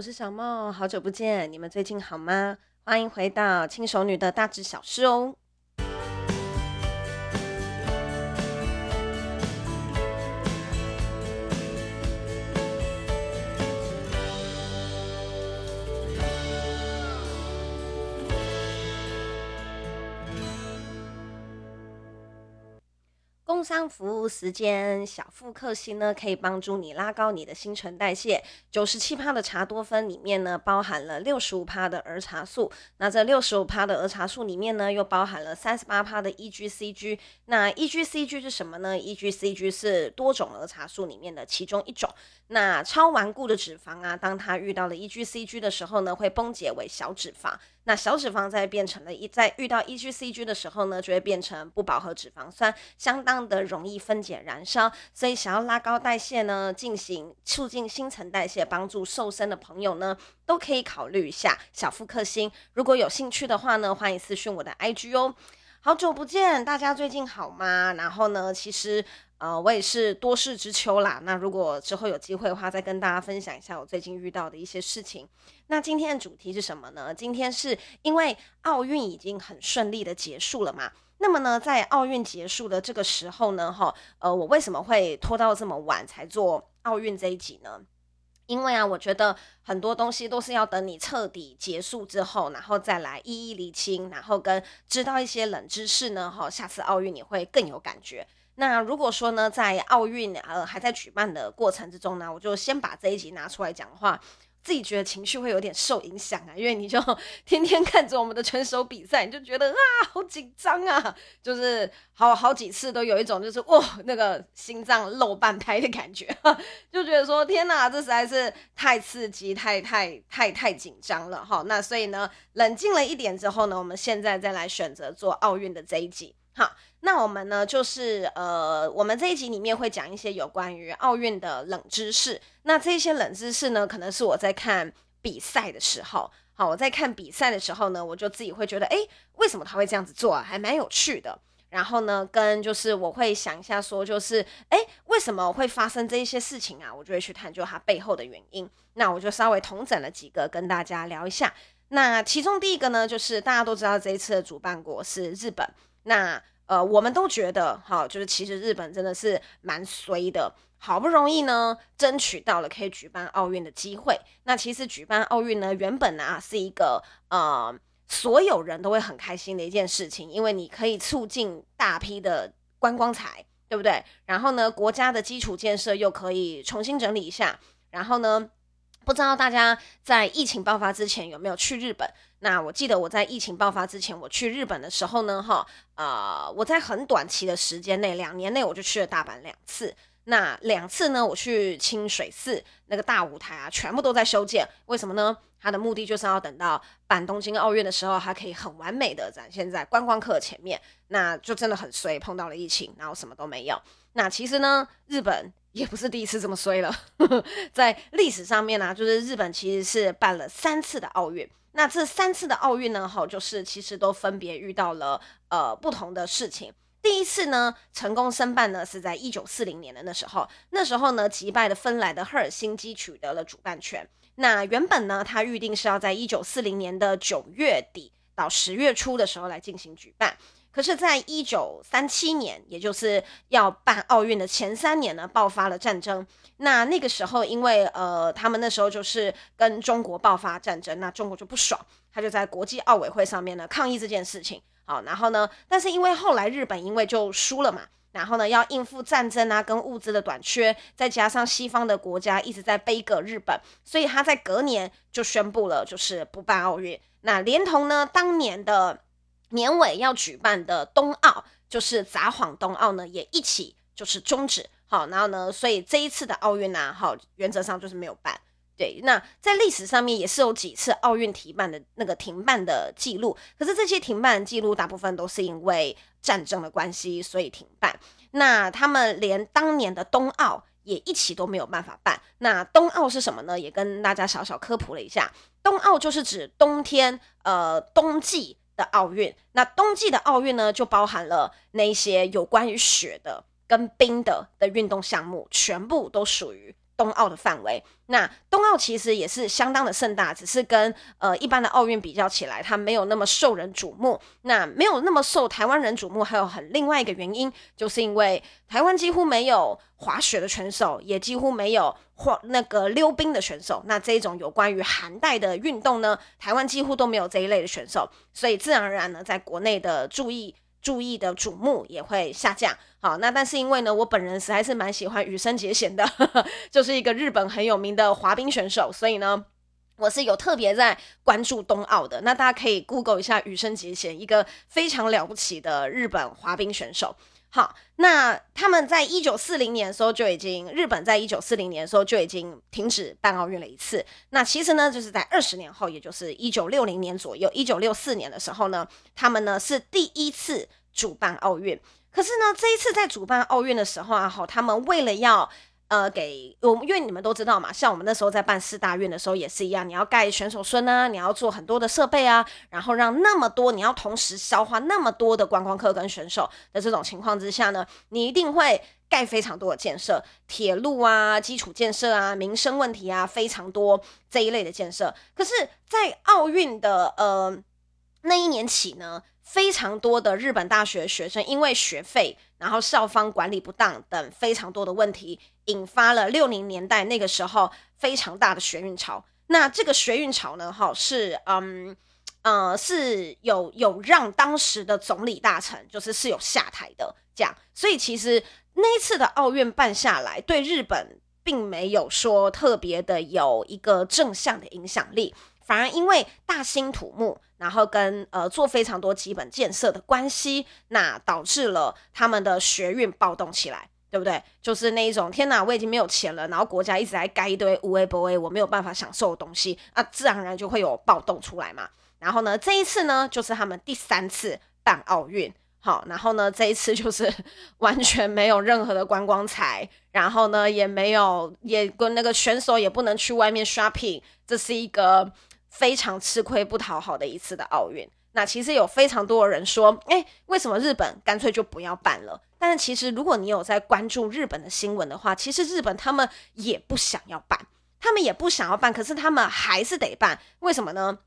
我是小梦，好久不见，你们最近好吗？欢迎回到轻熟女的大致小事哦。工商服务时间，小腹克星呢，可以帮助你拉高你的新陈代谢。九十七趴的茶多酚里面呢，包含了六十五趴的儿茶素。那这六十五趴的儿茶素里面呢，又包含了三十八趴的 EGCG。那 EGCG 是什么呢？EGCG 是多种儿茶素里面的其中一种。那超顽固的脂肪啊，当它遇到了 EGCG 的时候呢，会崩解为小脂肪。那小脂肪在变成了一，在遇到 EGCG 的时候呢，就会变成不饱和脂肪酸，相当的容易分解燃烧。所以想要拉高代谢呢，进行促进新陈代谢，帮助瘦身的朋友呢，都可以考虑一下小腹克星。如果有兴趣的话呢，欢迎私讯我的 IG 哦。好久不见，大家最近好吗？然后呢，其实。呃，我也是多事之秋啦。那如果之后有机会的话，再跟大家分享一下我最近遇到的一些事情。那今天的主题是什么呢？今天是因为奥运已经很顺利的结束了嘛。那么呢，在奥运结束的这个时候呢，哈，呃，我为什么会拖到这么晚才做奥运这一集呢？因为啊，我觉得很多东西都是要等你彻底结束之后，然后再来一一厘清，然后跟知道一些冷知识呢，哈，下次奥运你会更有感觉。那如果说呢，在奥运呃还在举办的过程之中呢，我就先把这一集拿出来讲的话，自己觉得情绪会有点受影响啊，因为你就 天天看着我们的选手比赛，你就觉得啊好紧张啊，就是好好几次都有一种就是哇那个心脏漏半拍的感觉，就觉得说天哪，这实在是太刺激，太太太太紧张了哈。那所以呢，冷静了一点之后呢，我们现在再来选择做奥运的这一集。好，那我们呢，就是呃，我们这一集里面会讲一些有关于奥运的冷知识。那这些冷知识呢，可能是我在看比赛的时候，好，我在看比赛的时候呢，我就自己会觉得，诶，为什么他会这样子做啊？还蛮有趣的。然后呢，跟就是我会想一下，说就是，诶，为什么会发生这一些事情啊？我就会去探究它背后的原因。那我就稍微统整了几个跟大家聊一下。那其中第一个呢，就是大家都知道这一次的主办国是日本。那呃，我们都觉得哈，就是其实日本真的是蛮衰的，好不容易呢争取到了可以举办奥运的机会。那其实举办奥运呢，原本啊是一个呃所有人都会很开心的一件事情，因为你可以促进大批的观光财，对不对？然后呢，国家的基础建设又可以重新整理一下，然后呢。不知道大家在疫情爆发之前有没有去日本？那我记得我在疫情爆发之前我去日本的时候呢，哈，呃，我在很短期的时间内，两年内我就去了大阪两次。那两次呢，我去清水寺那个大舞台啊，全部都在修建。为什么呢？它的目的就是要等到办东京奥运的时候，它可以很完美的展现在观光客前面。那就真的很衰，碰到了疫情，然后什么都没有。那其实呢，日本。也不是第一次这么衰了，在历史上面呢、就是日本其实是办了三次的奥运。那这三次的奥运呢，哈，就是其实都分别遇到了呃不同的事情。第一次呢，成功申办呢是在一九四零年的那时候，那时候呢击败了芬兰的赫尔辛基取得了主办权。那原本呢，他预定是要在一九四零年的九月底到十月初的时候来进行举办。可是，在一九三七年，也就是要办奥运的前三年呢，爆发了战争。那那个时候，因为呃，他们那时候就是跟中国爆发战争，那中国就不爽，他就在国际奥委会上面呢抗议这件事情。好，然后呢，但是因为后来日本因为就输了嘛，然后呢要应付战争啊，跟物资的短缺，再加上西方的国家一直在杯葛日本，所以他在隔年就宣布了，就是不办奥运。那连同呢当年的。年尾要举办的冬奥，就是札幌冬奥呢，也一起就是终止。好，然后呢，所以这一次的奥运呢，好，原则上就是没有办。对，那在历史上面也是有几次奥运停办的那个停办的记录，可是这些停办记录大部分都是因为战争的关系，所以停办。那他们连当年的冬奥也一起都没有办法办。那冬奥是什么呢？也跟大家小小科普了一下，冬奥就是指冬天，呃，冬季。的奥运，那冬季的奥运呢，就包含了那些有关于雪的跟冰的的运动项目，全部都属于冬奥的范围。那冬奥其实也是相当的盛大，只是跟呃一般的奥运比较起来，它没有那么受人瞩目。那没有那么受台湾人瞩目，还有很另外一个原因，就是因为台湾几乎没有滑雪的选手，也几乎没有滑那个溜冰的选手。那这一种有关于寒带的运动呢，台湾几乎都没有这一类的选手，所以自然而然呢，在国内的注意。注意的瞩目也会下降。好，那但是因为呢，我本人实在是蛮喜欢羽生结弦的，呵呵，就是一个日本很有名的滑冰选手，所以呢，我是有特别在关注冬奥的。那大家可以 Google 一下羽生结弦，一个非常了不起的日本滑冰选手。好，那他们在一九四零年的时候就已经，日本在一九四零年的时候就已经停止办奥运了一次。那其实呢，就是在二十年后，也就是一九六零年左右，一九六四年的时候呢，他们呢是第一次主办奥运。可是呢，这一次在主办奥运的时候啊，好，他们为了要。呃，给我们，因为你们都知道嘛，像我们那时候在办四大运的时候也是一样，你要盖选手村啊，你要做很多的设备啊，然后让那么多，你要同时消化那么多的观光客跟选手的这种情况之下呢，你一定会盖非常多的建设，铁路啊、基础建设啊、民生问题啊，非常多这一类的建设。可是，在奥运的呃那一年起呢，非常多的日本大学学生因为学费，然后校方管理不当等非常多的问题，引发了六零年代那个时候非常大的学运潮。那这个学运潮呢，哈是嗯呃是有有让当时的总理大臣就是是有下台的这样。所以其实那一次的奥运办下来，对日本并没有说特别的有一个正向的影响力。反而因为大兴土木，然后跟呃做非常多基本建设的关系，那导致了他们的学运暴动起来，对不对？就是那一种天哪，我已经没有钱了，然后国家一直在盖一堆无为不为，我没有办法享受的东西，啊，自然而然就会有暴动出来嘛。然后呢，这一次呢，就是他们第三次办奥运。好，然后呢，这一次就是 完全没有任何的观光财，然后呢，也没有，也跟那个选手也不能去外面 shopping，这是一个非常吃亏不讨好的一次的奥运。那其实有非常多的人说，诶，为什么日本干脆就不要办了？但是其实如果你有在关注日本的新闻的话，其实日本他们也不想要办，他们也不想要办，可是他们还是得办。为什么呢？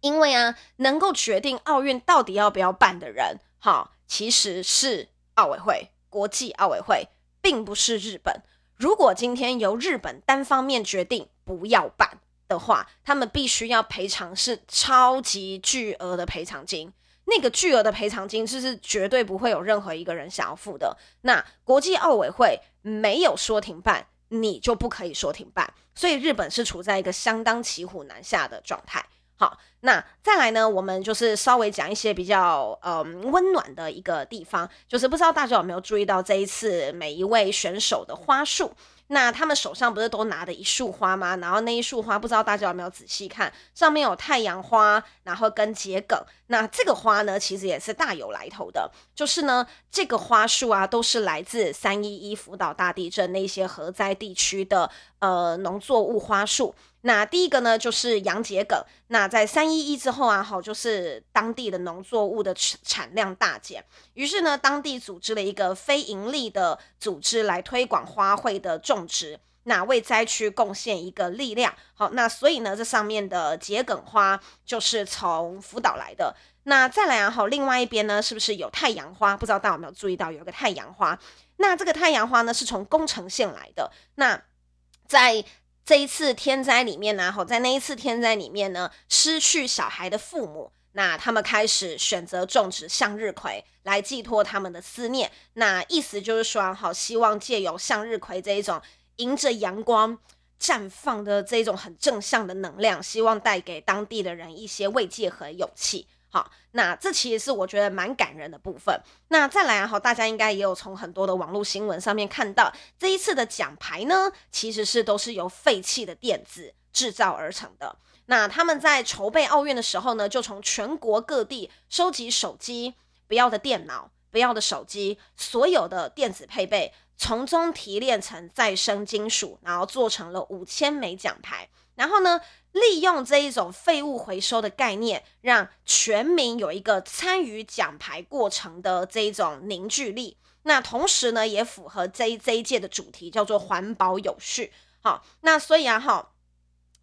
因为啊，能够决定奥运到底要不要办的人。哈，其实是奥委会，国际奥委会，并不是日本。如果今天由日本单方面决定不要办的话，他们必须要赔偿是超级巨额的赔偿金。那个巨额的赔偿金，就是绝对不会有任何一个人想要付的。那国际奥委会没有说停办，你就不可以说停办。所以日本是处在一个相当骑虎难下的状态。好，那再来呢？我们就是稍微讲一些比较嗯温暖的一个地方，就是不知道大家有没有注意到这一次每一位选手的花束。那他们手上不是都拿的一束花吗？然后那一束花，不知道大家有没有仔细看，上面有太阳花，然后跟桔梗。那这个花呢，其实也是大有来头的，就是呢，这个花束啊，都是来自三一一福岛大地震那些核灾地区的呃农作物花束。那第一个呢，就是洋桔梗。那在三一一之后啊，好，就是当地的农作物的产量大减，于是呢，当地组织了一个非盈利的组织来推广花卉的种植，那为灾区贡献一个力量。好，那所以呢，这上面的桔梗花就是从福岛来的。那再来啊，好，另外一边呢，是不是有太阳花？不知道大家有没有注意到，有一个太阳花。那这个太阳花呢，是从宫城县来的。那在这一次天灾里面呢，好，在那一次天灾里面呢，失去小孩的父母，那他们开始选择种植向日葵来寄托他们的思念。那意思就是说，好，希望借由向日葵这一种迎着阳光绽放的这种很正向的能量，希望带给当地的人一些慰藉和勇气。好，那这其实是我觉得蛮感人的部分。那再来啊，大家应该也有从很多的网络新闻上面看到，这一次的奖牌呢，其实是都是由废弃的电子制造而成的。那他们在筹备奥运的时候呢，就从全国各地收集手机、不要的电脑、不要的手机，所有的电子配备，从中提炼成再生金属，然后做成了五千枚奖牌。然后呢，利用这一种废物回收的概念，让全民有一个参与奖牌过程的这一种凝聚力。那同时呢，也符合这一这一届的主题，叫做环保有序。好，那所以啊，哈。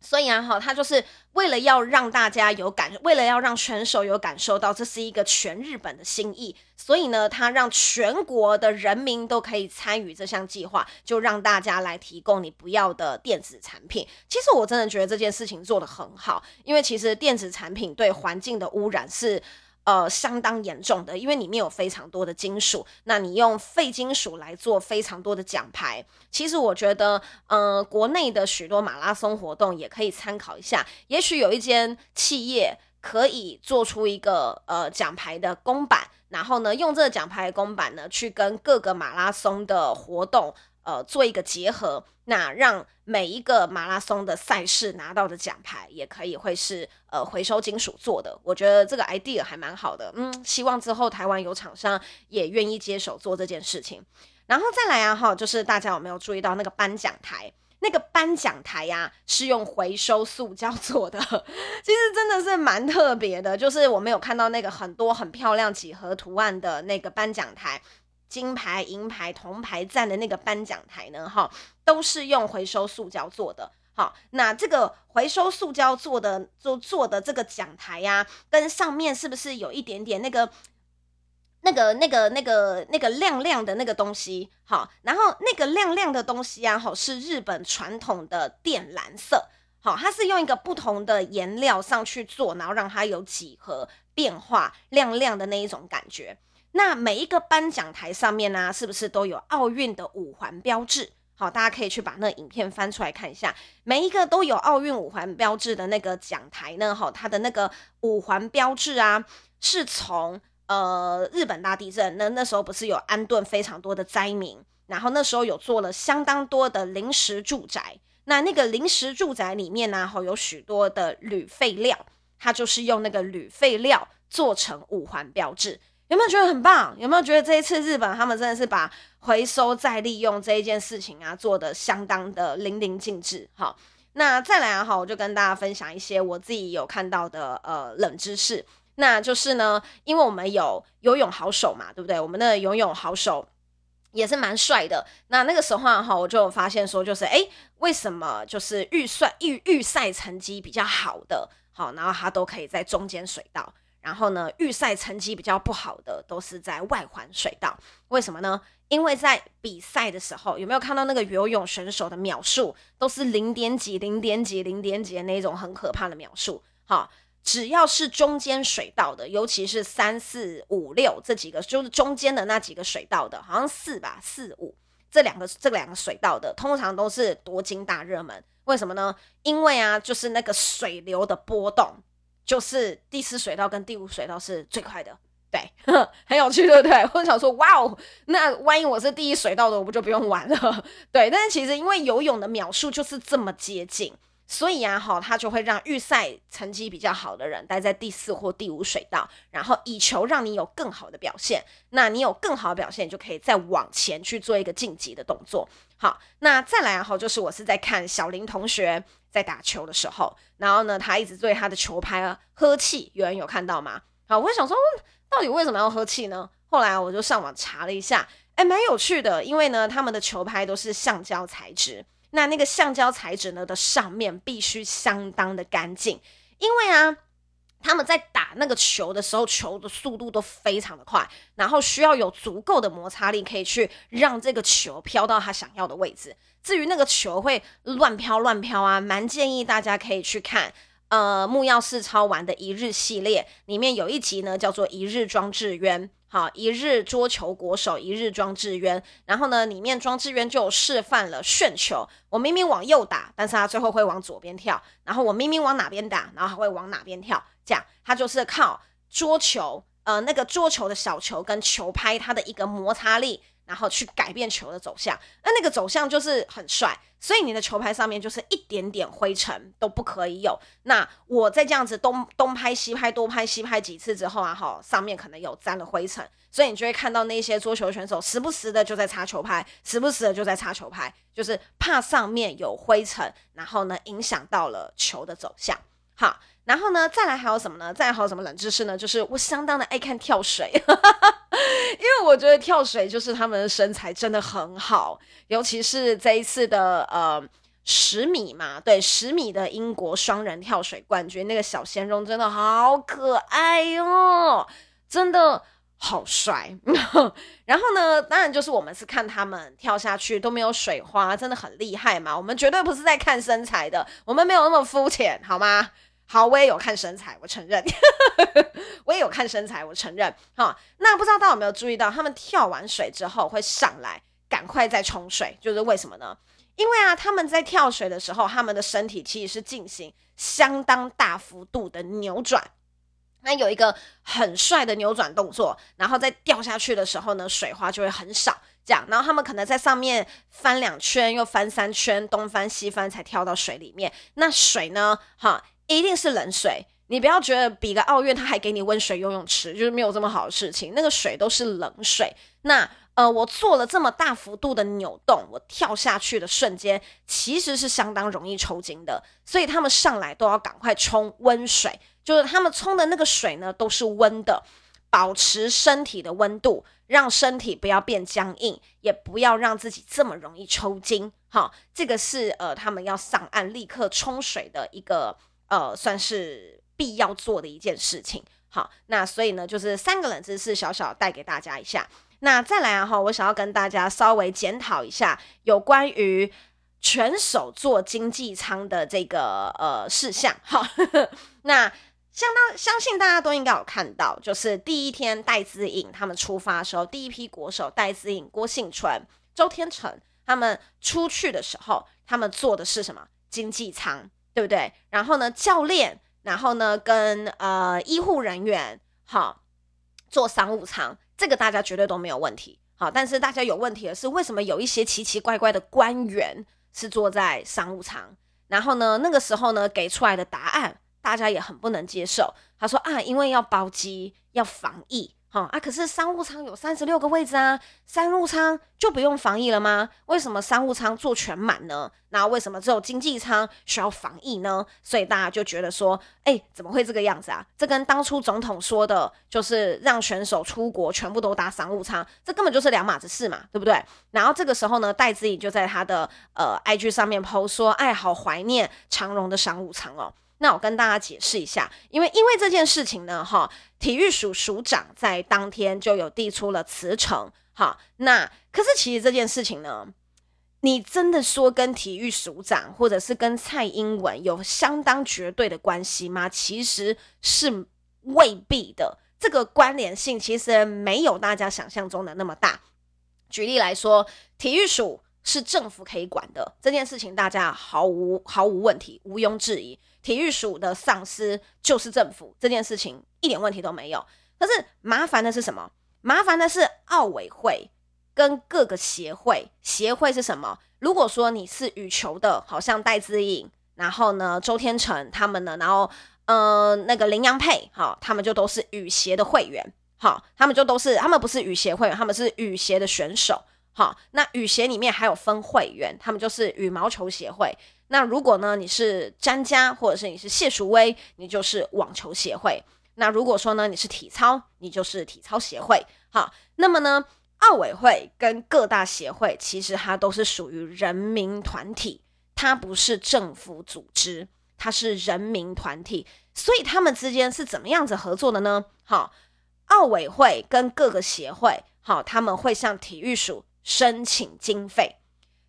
所以啊，哈，他就是为了要让大家有感，为了要让选手有感受到这是一个全日本的心意，所以呢，他让全国的人民都可以参与这项计划，就让大家来提供你不要的电子产品。其实我真的觉得这件事情做得很好，因为其实电子产品对环境的污染是。呃，相当严重的，因为里面有非常多的金属。那你用废金属来做非常多的奖牌，其实我觉得，呃，国内的许多马拉松活动也可以参考一下。也许有一间企业可以做出一个呃奖牌的公版，然后呢，用这个奖牌的公版呢，去跟各个马拉松的活动。呃，做一个结合，那让每一个马拉松的赛事拿到的奖牌也可以会是呃回收金属做的，我觉得这个 idea 还蛮好的，嗯，希望之后台湾有厂商也愿意接手做这件事情。然后再来啊哈，就是大家有没有注意到那个颁奖台？那个颁奖台呀、是用回收塑胶做的，其实真的是蛮特别的，就是我们有看到那个很多很漂亮几何图案的那个颁奖台。金牌、银牌、铜牌站的那个颁奖台呢，哈，都是用回收塑胶做的。好，那这个回收塑胶做的，做做的这个奖台呀、啊，跟上面是不是有一点点那个、那个、那个、那个、那个亮亮的那个东西？好，然后那个亮亮的东西啊，好，是日本传统的靛蓝色。好，它是用一个不同的颜料上去做，然后让它有几何变化、亮亮的那一种感觉。那每一个颁奖台上面呢、是不是都有奥运的五环标志？好，大家可以去把那影片翻出来看一下。每一个都有奥运五环标志的那个奖台呢，哈，它的那个五环标志啊，是从呃日本大地震那那时候不是有安顿非常多的灾民，然后那时候有做了相当多的临时住宅。那那个临时住宅里面呢、啊，哈，有许多的铝废料，它就是用那个铝废料做成五环标志。有没有觉得很棒？有没有觉得这一次日本他们真的是把回收再利用这一件事情啊做得相当的淋漓尽致？好，那再来啊，好，我就跟大家分享一些我自己有看到的呃冷知识。那就是呢，因为我们有游泳好手嘛，对不对？我们的游泳好手也是蛮帅的。那那个时候哈，我就发现说，就是诶，为什么就是预算预预赛成绩比较好的，好，然后他都可以在中间水道。然后呢，预赛成绩比较不好的都是在外环水道，为什么呢？因为在比赛的时候，有没有看到那个游泳选手的秒数都是零点几、零点几、零点几的那种很可怕的秒数？好，只要是中间水道的，尤其是三四五六这几个，就是中间的那几个水道的，好像四吧，四五这两个这两个水道的，通常都是夺金大热门。为什么呢？因为啊，就是那个水流的波动。就是第四水道跟第五水道是最快的，对，很有趣，对不对？我想说，哇哦，那万一我是第一水道的，我不就不用玩了？对，但是其实因为游泳的秒数就是这么接近，所以啊，哈，他就会让预赛成绩比较好的人待在第四或第五水道，然后以求让你有更好的表现。那你有更好的表现，你就可以再往前去做一个晋级的动作。好，那再来啊，哈，就是我是在看小林同学。在打球的时候，然后呢，他一直对他的球拍啊喝气，有人有看到吗？好，我会想说，到底为什么要呵气呢？后来我就上网查了一下，哎，蛮有趣的，因为呢，他们的球拍都是橡胶材质，那那个橡胶材质呢的上面必须相当的干净，因为啊。他们在打那个球的时候，球的速度都非常的快，然后需要有足够的摩擦力，可以去让这个球飘到他想要的位置。至于那个球会乱飘乱飘啊，蛮建议大家可以去看，呃，木曜四超玩的一日系列里面有一集呢，叫做一日装置渊。好，一日桌球国手，一日庄智渊。然后呢，里面庄智渊就示范了旋球。我明明往右打，但是他最后会往左边跳。然后我明明往哪边打，然后他会往哪边跳。这样，他就是靠桌球，呃，那个桌球的小球跟球拍，它的一个摩擦力。然后去改变球的走向，那那个走向就是很帅，所以你的球拍上面就是一点点灰尘都不可以有。那我在这样子东东拍西拍多拍西拍几次之后啊，哈，上面可能有沾了灰尘，所以你就会看到那些桌球选手时不时的就在擦球拍，时不时的就在擦球拍，就是怕上面有灰尘，然后呢影响到了球的走向。好，然后呢再来还有什么呢？再来还有什么冷知识呢？就是我相当的爱看跳水。因为我觉得跳水就是他们的身材真的很好，尤其是这一次的呃十米嘛，对，十米的英国双人跳水冠军，那个小鲜肉真的好可爱哟、哦，真的好帅。然后呢，当然就是我们是看他们跳下去都没有水花，真的很厉害嘛。我们绝对不是在看身材的，我们没有那么肤浅，好吗？好，我也有看身材，我承认，我也有看身材，我承认。好，那不知道大家有没有注意到，他们跳完水之后会上来，赶快再冲水，就是为什么呢？因为啊，他们在跳水的时候，他们的身体其实是进行相当大幅度的扭转，那有一个很帅的扭转动作，然后在掉下去的时候呢，水花就会很少，这样，然后他们可能在上面翻两圈，又翻三圈，东翻西翻才跳到水里面。那水呢，哈。一定是冷水，你不要觉得比个奥运他还给你温水游泳池，就是没有这么好的事情。那个水都是冷水。那呃，我做了这么大幅度的扭动，我跳下去的瞬间其实是相当容易抽筋的，所以他们上来都要赶快冲温水，就是他们冲的那个水呢都是温的，保持身体的温度，让身体不要变僵硬，也不要让自己这么容易抽筋。好，这个是呃他们要上岸立刻冲水的一个。呃，算是必要做的一件事情。好，那所以呢，就是三个冷知识小小带给大家一下。那再来啊，哈，我想要跟大家稍微检讨一下有关于选手做经济舱的这个呃事项。好，那相当相信大家都应该有看到，就是第一天戴资颖他们出发的时候，第一批国手戴资颖、郭婞淳、周天成他们出去的时候，他们坐的是什么经济舱？对不对？然后呢，教练，然后呢，跟呃医护人员，好，坐商务舱，这个大家绝对都没有问题。好，但是大家有问题的是，为什么有一些奇奇怪怪的官员是坐在商务舱？然后呢，那个时候呢，给出来的答案，大家也很不能接受。他说啊，因为要包机，要防疫。好啊，可是商务舱有三十六个位置啊，商务舱就不用防疫了吗？为什么商务舱坐全满呢？那为什么只有经济舱需要防疫呢？所以大家就觉得说，哎，怎么会这个样子啊？这跟当初总统说的，就是让选手出国全部都搭商务舱，这根本就是两码子事嘛，对不对？然后这个时候呢，戴资颖就在他的呃 IG 上面 PO 说，哎，好怀念长荣的商务舱哦。那我跟大家解释一下，因为因为这件事情呢，哈，体育署署长在当天就有递出了辞呈，哈，那可是其实这件事情呢，你真的说跟体育署长或者是跟蔡英文有相当绝对的关系吗？其实是未必的，这个关联性其实没有大家想象中的那么大。举例来说，体育署是政府可以管的，这件事情大家毫无毫无问题，毋庸置疑。体育署的上司就是政府，这件事情一点问题都没有。可是麻烦的是什么？麻烦的是奥委会跟各个协会。协会是什么？如果说你是羽球的，好像戴资颖，然后呢周天成他们呢，然后呃那个林洋配，好，他们就都是羽协的会员，好，他们就都是他们不是羽协会员，他们是羽协的选手，好，那羽协里面还有分会员，他们就是羽毛球协会。那如果呢，你是詹家，或者是你是谢淑薇，你就是网球协会。那如果说呢，你是体操，你就是体操协会。好，那么呢，奥委会跟各大协会其实它都是属于人民团体，它不是政府组织，它是人民团体，所以他们之间是怎么样子合作的呢？好，奥委会跟各个协会，好，他们会向体育署申请经费。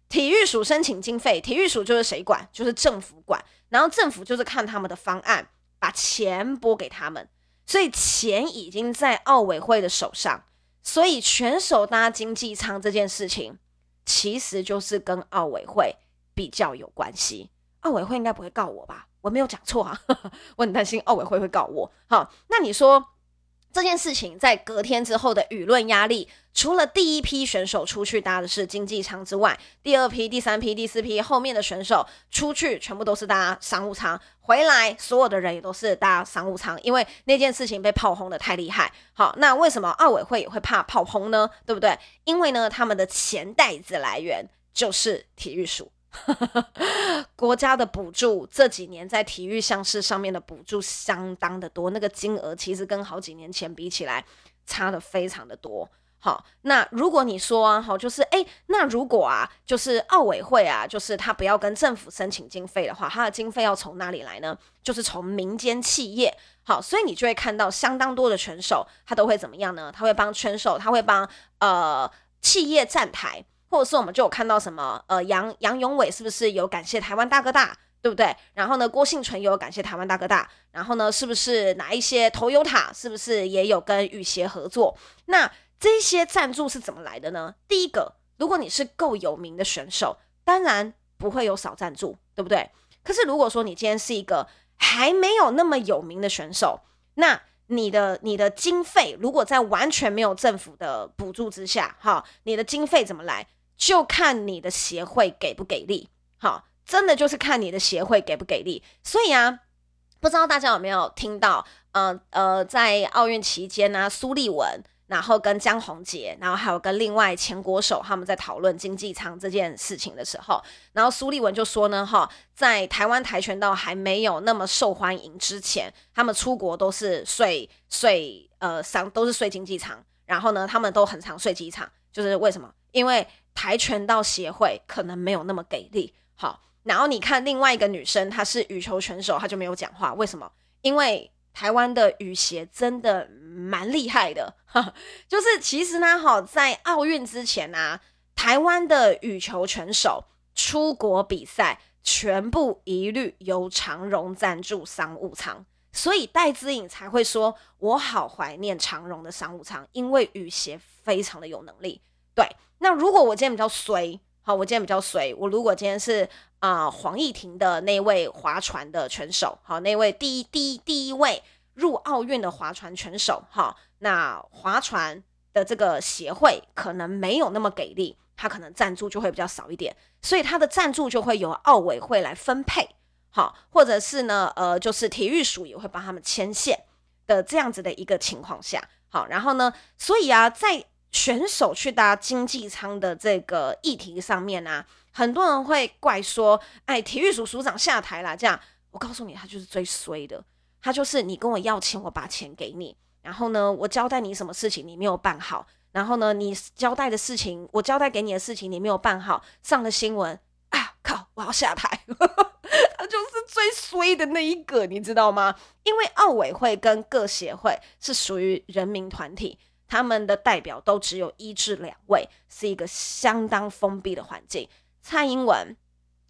体育署申请经费，体育署就是谁管？就是政府管。然后政府就是看他们的方案，把钱拨给他们。所以钱已经在奥委会的手上。所以全手搭经济舱这件事情，其实就是跟奥委会比较有关系。奥委会应该不会告我吧？我没有讲错啊，我很担心奥委会会告我。好，那你说？这件事情在隔天之后的舆论压力，除了第一批选手出去搭的是经济舱之外，第二批、第三批、第四批后面的选手出去全部都是搭商务舱，回来所有的人也都是搭商务舱，因为那件事情被炮轰的太厉害。好，那为什么奥委会也会怕炮轰呢？对不对？因为呢，他们的钱袋子来源就是体育署。国家的补助这几年在体育项事上面的补助相当的多，那个金额其实跟好几年前比起来差的非常的多。好，那如果你说啊，好，就是哎，那如果啊，就是奥委会啊，就是他不要跟政府申请经费的话，他的经费要从哪里来呢？就是从民间企业。好，所以你就会看到相当多的选手，他都会怎么样呢？他会帮选手，他会帮呃企业站台，或者是我们就有看到什么呃杨杨勇伟是不是有感谢台湾大哥大？对不对？然后呢，郭婞淳也有感谢台湾大哥大。然后呢，是不是哪一些投油塔是不是也有跟羽协合作？那这些赞助是怎么来的呢？第一个，如果你是够有名的选手，当然不会有少赞助，对不对？可是如果说你今天是一个还没有那么有名的选手，那你的你的经费如果在完全没有政府的补助之下，哈，你的经费怎么来？就看你的协会给不给力，哈。真的就是看你的协会给不给力，所以啊，不知道大家有没有听到，呃呃，在奥运期间呢，苏立文，然后跟江宏杰，然后还有跟另外前国手他们在讨论经济舱这件事情的时候，然后苏立文就说呢，哈，在台湾跆拳道还没有那么受欢迎之前，他们出国都是睡睡呃上都是睡经济舱，然后呢，他们都很常睡机场，就是为什么？因为跆拳道协会可能没有那么给力，好。然后你看另外一个女生，她是羽球选手，她就没有讲话。为什么？因为台湾的羽协真的蛮厉害的，就是其实呢，哈，在奥运之前呢、啊，台湾的羽球选手出国比赛，全部一律由长荣赞助商务舱，所以戴资颖才会说：“我好怀念长荣的商务舱，因为羽协非常的有能力。”对，那如果我今天比较衰。好，我今天比较随。我如果今天是啊、呃、黄义婷的那位划船的选手，好，那位第一第一第一位入奥运的划船选手，哈，那划船的这个协会可能没有那么给力，他可能赞助就会比较少一点，所以他的赞助就会由奥委会来分配，好，或者是呢，呃，就是体育署也会帮他们牵线的这样子的一个情况下，好，然后呢，所以啊，在选手去搭经济舱的这个议题上面啊，很多人会怪说：“哎，体育署署长下台了。”这样，我告诉你，他就是最衰的。他就是你跟我要钱，我把钱给你，然后呢，我交代你什么事情你没有办好，然后呢，你交代的事情，我交代给你的事情你没有办好，上了新闻啊，靠，我要下台。他就是最衰的那一个，你知道吗？因为奥委会跟各协会是属于人民团体。他们的代表都只有一至两位，是一个相当封闭的环境。蔡英文、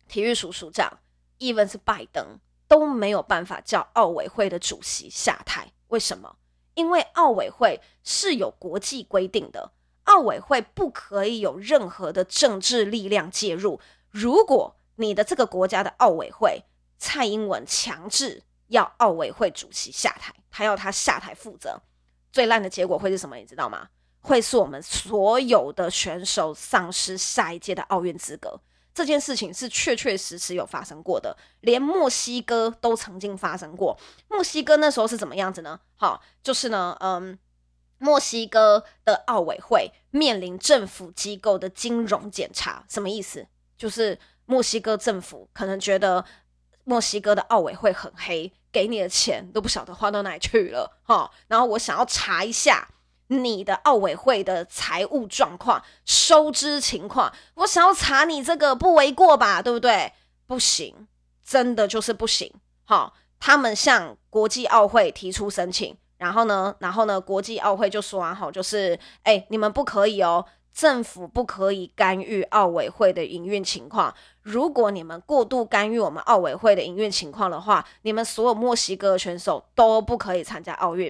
体育署署长，even 是拜登都没有办法叫奥委会的主席下台。为什么？因为奥委会是有国际规定的，奥委会不可以有任何的政治力量介入。如果你的这个国家的奥委会，蔡英文强制要奥委会主席下台，他要他下台负责。最烂的结果会是什么？你知道吗？会是我们所有的选手丧失下一届的奥运资格。这件事情是确确实实有发生过的，连墨西哥都曾经发生过。墨西哥那时候是怎么样子呢？好，就是呢，嗯，墨西哥的奥委会面临政府机构的金融检查，什么意思？就是墨西哥政府可能觉得墨西哥的奥委会很黑。给你的钱都不晓得花到哪去了哈，然后我想要查一下你的奥委会的财务状况、收支情况，我想要查你这个不为过吧，对不对？不行，真的就是不行。好，他们向国际奥会提出申请，然后呢，然后呢，国际奥会就说完后，就是哎，你们不可以哦。政府不可以干预奥委会的营运情况。如果你们过度干预我们奥委会的营运情况的话，你们所有墨西哥的选手都不可以参加奥运。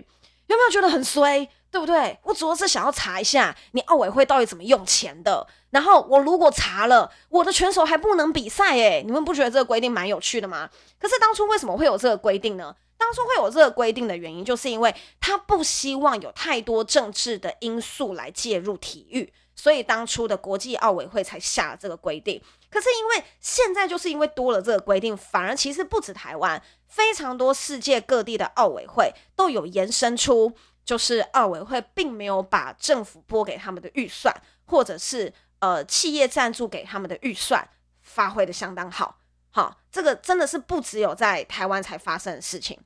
有没有觉得很衰？对不对？我主要是想要查一下你奥委会到底怎么用钱的。然后我如果查了，我的选手还不能比赛诶，你们不觉得这个规定蛮有趣的吗？可是当初为什么会有这个规定呢？当初会有这个规定的原因，就是因为他不希望有太多政治的因素来介入体育。所以当初的国际奥委会才下了这个规定，可是因为现在就是因为多了这个规定，反而其实不止台湾，非常多世界各地的奥委会都有延伸出，就是奥委会并没有把政府拨给他们的预算，或者是呃企业赞助给他们的预算发挥得相当好，好，这个真的是不只有在台湾才发生的事情。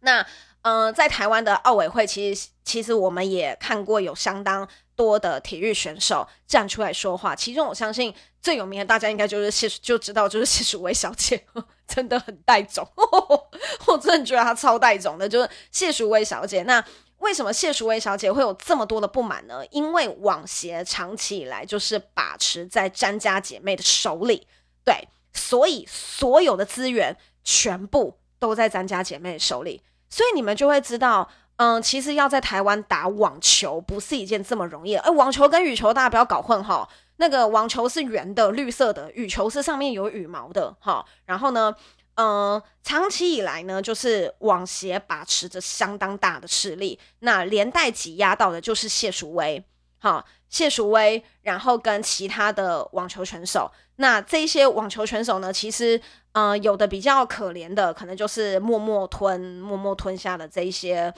那嗯、呃，在台湾的奥委会，其实其实我们也看过有相当多的体育选手站出来说话。其中，我相信最有名的，大家应该就是谢，就知道就是谢淑薇小姐，真的很带种，我真的觉得她超带种的，就是谢淑薇小姐。那为什么谢淑薇小姐会有这么多的不满呢？因为网协长期以来就是把持在詹家姐妹的手里，对，所以所有的资源全部都在詹家姐妹手里。所以你们就会知道，嗯，其实要在台湾打网球不是一件这么容易的。哎，网球跟羽球大家不要搞混哈，那个网球是圆的，绿色的；羽球是上面有羽毛的，哈。然后呢，嗯，长期以来呢，就是网协把持着相当大的势力，那连带挤压到的就是谢淑薇，哈，谢淑薇，然后跟其他的网球选手。那这些网球选手呢，其实。嗯、有的比较可怜的，可能就是默默吞、默默吞下的这一些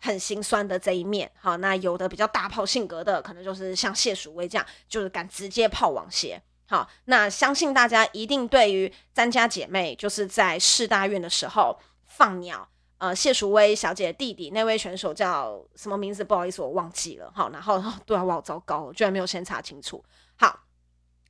很心酸的这一面。好，那有的比较大炮性格的，可能就是像谢淑薇这样，就是敢直接泡网鞋。好，那相信大家一定对于詹家姐妹就是在世大运的时候放鸟，呃，谢淑薇小姐的弟弟那位选手叫什么名字？不好意思，我忘记了。好，然后 对啊，我好糟糕，居然没有先查清楚。好。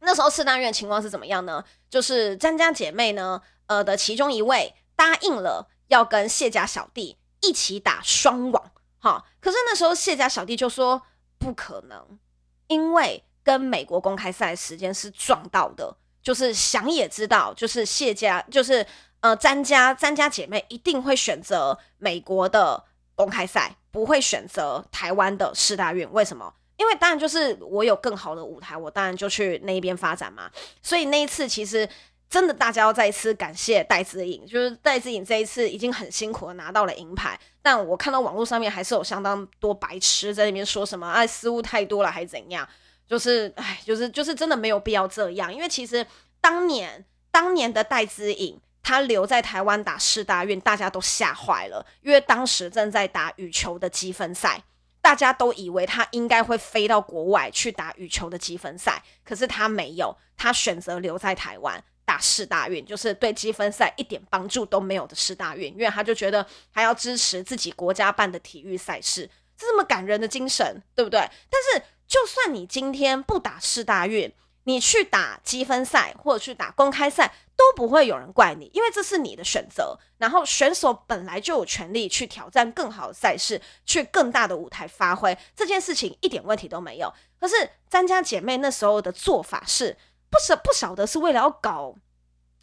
那时候四大运情况是怎么样呢？就是詹家姐妹呢，呃的其中一位答应了要跟谢家小弟一起打双网，哈。可是那时候谢家小弟就说不可能，因为跟美国公开赛时间是撞到的，就是想也知道，就是谢家，就是呃詹家詹家姐妹一定会选择美国的公开赛，不会选择台湾的世大运，为什么？因为当然就是我有更好的舞台，我当然就去那一边发展嘛。所以那一次其实真的大家要再一次感谢戴资颖，就是戴资颖这一次已经很辛苦的拿到了银牌。但我看到网络上面还是有相当多白痴在那边说什么啊失误太多了还是怎样，就是哎就是就是真的没有必要这样。因为其实当年当年的戴资颖他留在台湾打世大运，大家都吓坏了，因为当时正在打羽球的积分赛。大家都以为他应该会飞到国外去打羽球的积分赛，可是他没有，他选择留在台湾打世大运，就是对积分赛一点帮助都没有的世大运，因为他就觉得还要支持自己国家办的体育赛事，这么感人的精神，对不对？但是就算你今天不打世大运，你去打积分赛或者去打公开赛都不会有人怪你，因为这是你的选择。然后选手本来就有权利去挑战更好的赛事，去更大的舞台发挥，这件事情一点问题都没有。可是詹家姐妹那时候的做法是不舍不晓得是为了要搞，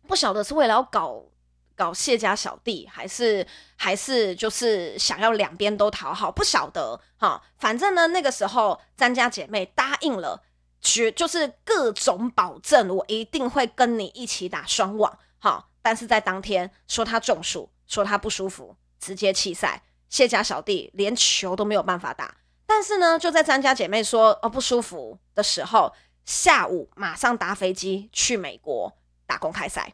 不晓得是为了要搞搞谢家小弟，还是还是就是想要两边都讨好，不晓得哈。反正呢，那个时候詹家姐妹答应了。绝就是各种保证，我一定会跟你一起打双网，好，但是在当天说他中暑，说他不舒服，直接弃赛。谢家小弟连球都没有办法打，但是呢，就在詹家姐妹说哦不舒服的时候，下午马上搭飞机去美国打公开赛。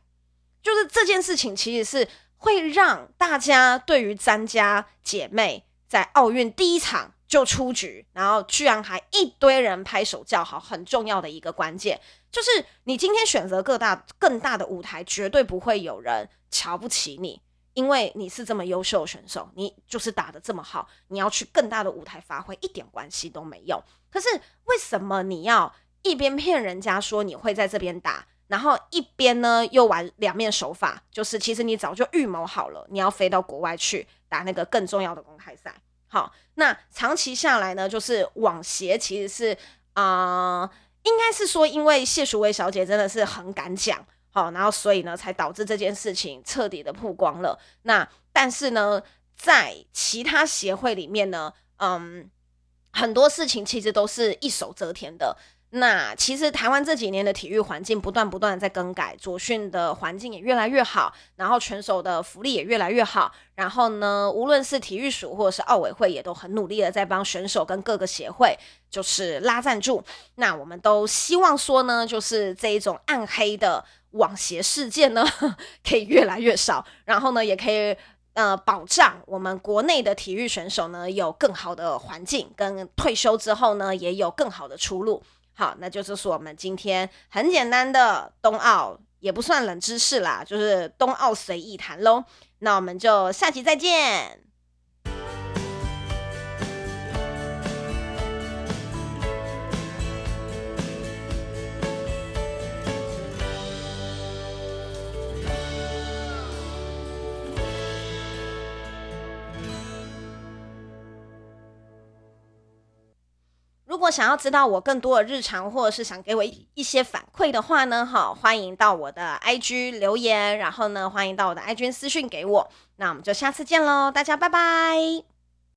就是这件事情，其实是会让大家对于詹家姐妹在奥运第一场。就出局，然后居然还一堆人拍手叫好，很重要的一个关键就是你今天选择各大更大的舞台，绝对不会有人瞧不起你，因为你是这么优秀的选手，你就是打得这么好，你要去更大的舞台发挥，一点关系都没有。可是为什么你要一边骗人家说你会在这边打，然后一边呢又玩两面手法？就是其实你早就预谋好了，你要飞到国外去打那个更重要的公开赛。好，那长期下来呢，就是网协其实是啊、应该是说，因为谢淑薇小姐真的是很敢讲，好，然后所以呢，才导致这件事情彻底的曝光了。那但是呢，在其他协会里面呢，嗯，很多事情其实都是一手遮天的。那其实台湾这几年的体育环境不断不断的在更改，左训的环境也越来越好，然后选手的福利也越来越好。然后呢，无论是体育署或者是奥委会，也都很努力的在帮选手跟各个协会就是拉赞助。那我们都希望说呢，就是这一种暗黑的网协事件呢，可以越来越少。然后呢，也可以呃保障我们国内的体育选手呢有更好的环境，跟退休之后呢也有更好的出路。好，那就是我们今天很简单的冬奥，也不算冷知识啦，就是冬奥随意谈喽。那我们就下期再见。如果想要知道我更多的日常，或者是想给我一些反馈的话呢，好，欢迎到我的 IG 留言，然后呢，欢迎到我的 IG 私讯给我。那我们就下次见喽，大家拜拜。